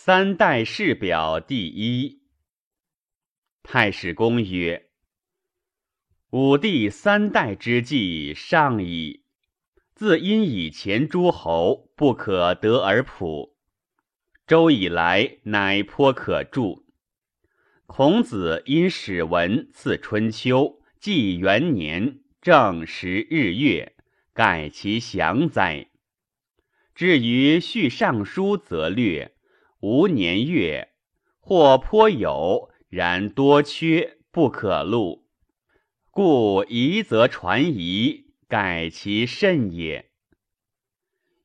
三代世表第一。太史公曰：“武帝三代之计上矣。自因以前诸侯不可得而普，周以来乃颇可著。孔子因史文赐春秋，纪元年，正时日月，改其详哉。至于续尚书，则略。”无年月，或颇有，然多缺，不可录。故疑则传疑，改其甚也。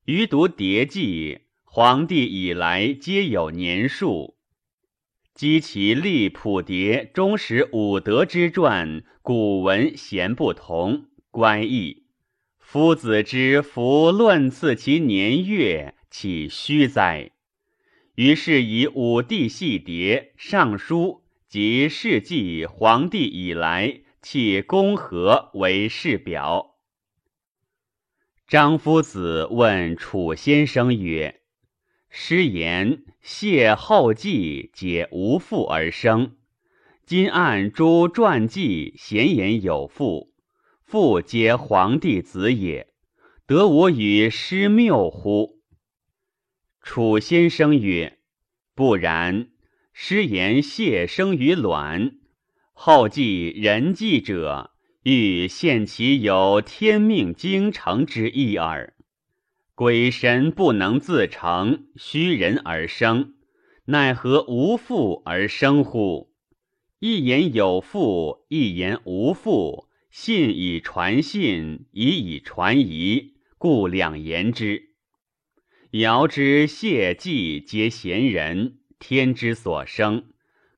余读叠记，黄帝以来皆有年数。积其立谱牒，终始五德之传，古文咸不同，乖异。夫子之弗论次其年月，岂虚哉？于是以武帝系牒、尚书及世纪皇帝以来弃公和为世表。张夫子问楚先生曰：“师言谢后继皆无父而生，今按诸传记咸言有父，父皆皇帝子也，得无与师谬乎？”楚先生曰：“不然。师言谢生于卵，后继人继者，欲现其有天命精诚之意耳。鬼神不能自成，虚人而生，奈何无父而生乎？一言有父，一言无父，信以传信，疑以传疑，故两言之。”尧之谢祭皆贤人，天之所生，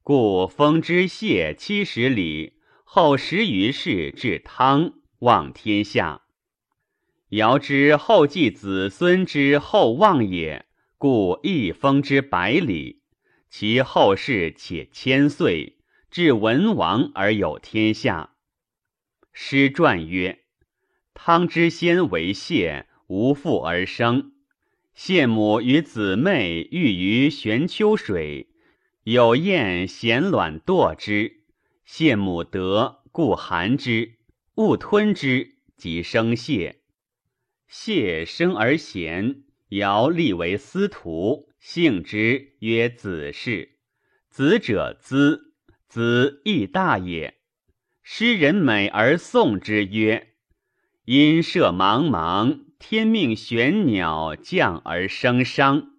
故封之谢七十里，后十余世至汤，望天下。尧之后继子孙之后望也，故亦封之百里。其后世且千岁，至文王而有天下。诗传曰：汤之先为谢，无父而生。谢母与姊妹寓于玄丘水，有燕衔卵堕之。谢母得，故含之，勿吞之，即生谢。谢生而贤，尧立为司徒，姓之曰子氏。子者资，子亦大也。诗人美而颂之曰：“因舍茫茫。”天命玄鸟降而生商，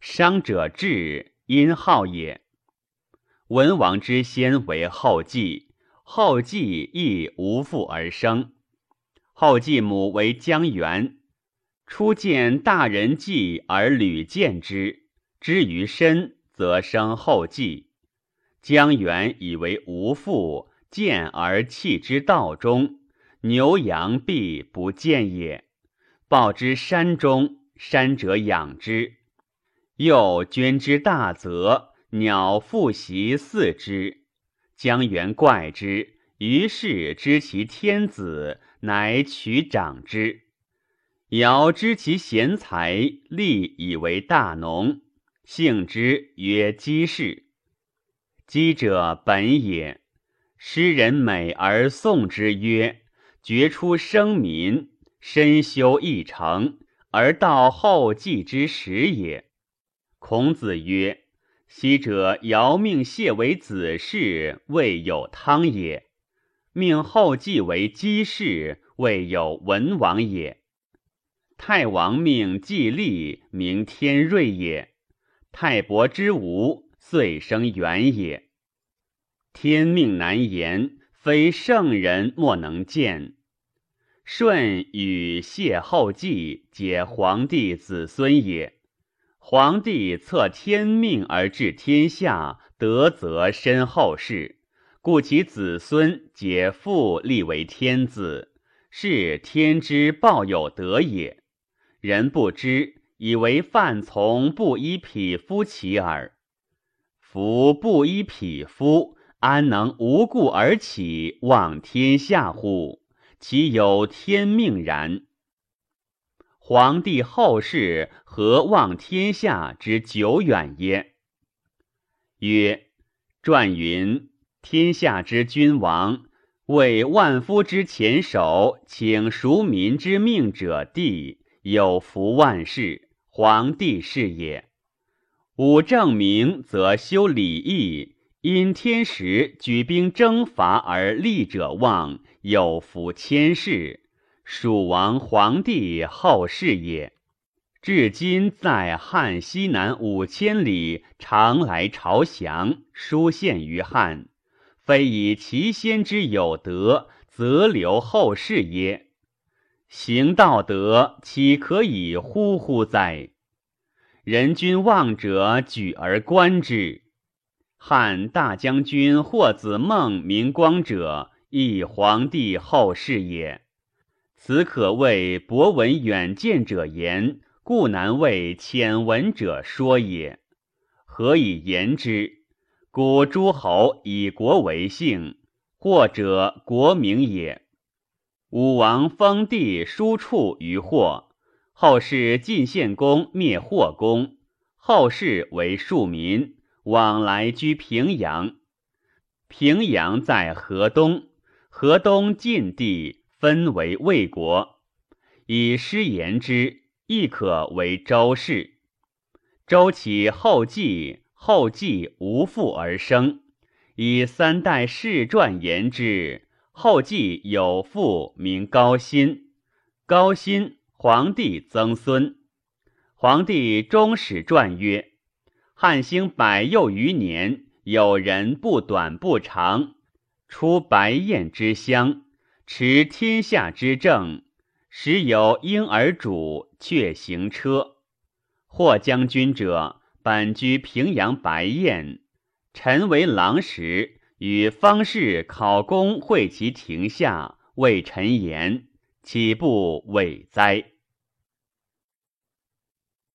商者至，阴号也。文王之先为后继，后继亦无父而生。后继母为姜元，初见大人祭而屡见之，之于身，则生后继。姜元以为无父，见而弃之道中，牛羊必不见也。报之山中，山者养之；又捐之大泽，鸟复习四之。姜元怪之，于是知其天子，乃取长之。尧知其贤才，立以为大农，姓之曰姬氏。姬者本也。诗人美而颂之曰：“绝出生民。”身修一成，而到后继之时也。孔子曰：“昔者尧命谢为子氏，未有汤也；命后继为姬氏，未有文王也。太王命季历，名天瑞也。太伯之无，遂生元也。天命难言，非圣人莫能见。”舜与谢后继，皆皇帝子孙也。皇帝测天命而治天下，德则身后世，故其子孙皆复立为天子，是天之报有德也。人不知，以为犯从不依匹夫其耳。夫不依匹夫，安能无故而起，望天下乎？其有天命然。皇帝后世何望天下之久远耶？曰：传云，天下之君王，为万夫之前首，请赎民之命者，帝有福万世，皇帝是也。吾正明，则修礼义，因天时举兵征伐而立者旺，有福千世。蜀王皇帝后世也，至今在汉西南五千里，常来朝降，书献于汉。非以其先之有德，则留后世也？行道德，岂可以呼呼哉？人君望者，举而观之。汉大将军霍子孟明光者，亦皇帝后世也。此可谓博闻远见者言，故难为浅闻者说也。何以言之？古诸侯以国为姓，或者国名也。武王封地叔处于霍，后世晋献公灭霍公，后世为庶民，往来居平阳。平阳在河东，河东晋地。分为魏国，以诗言之，亦可为周氏。周起后继，后继无父而生。以三代世传言之，后继有父名高辛，高辛皇帝曾孙。皇帝终始传曰：汉兴百又余年，有人不短不长，出白燕之乡。持天下之政，时有婴儿主，却行车。或将军者，本居平阳白燕。臣为郎时，与方士考公会其庭下，谓臣言：岂不伟哉？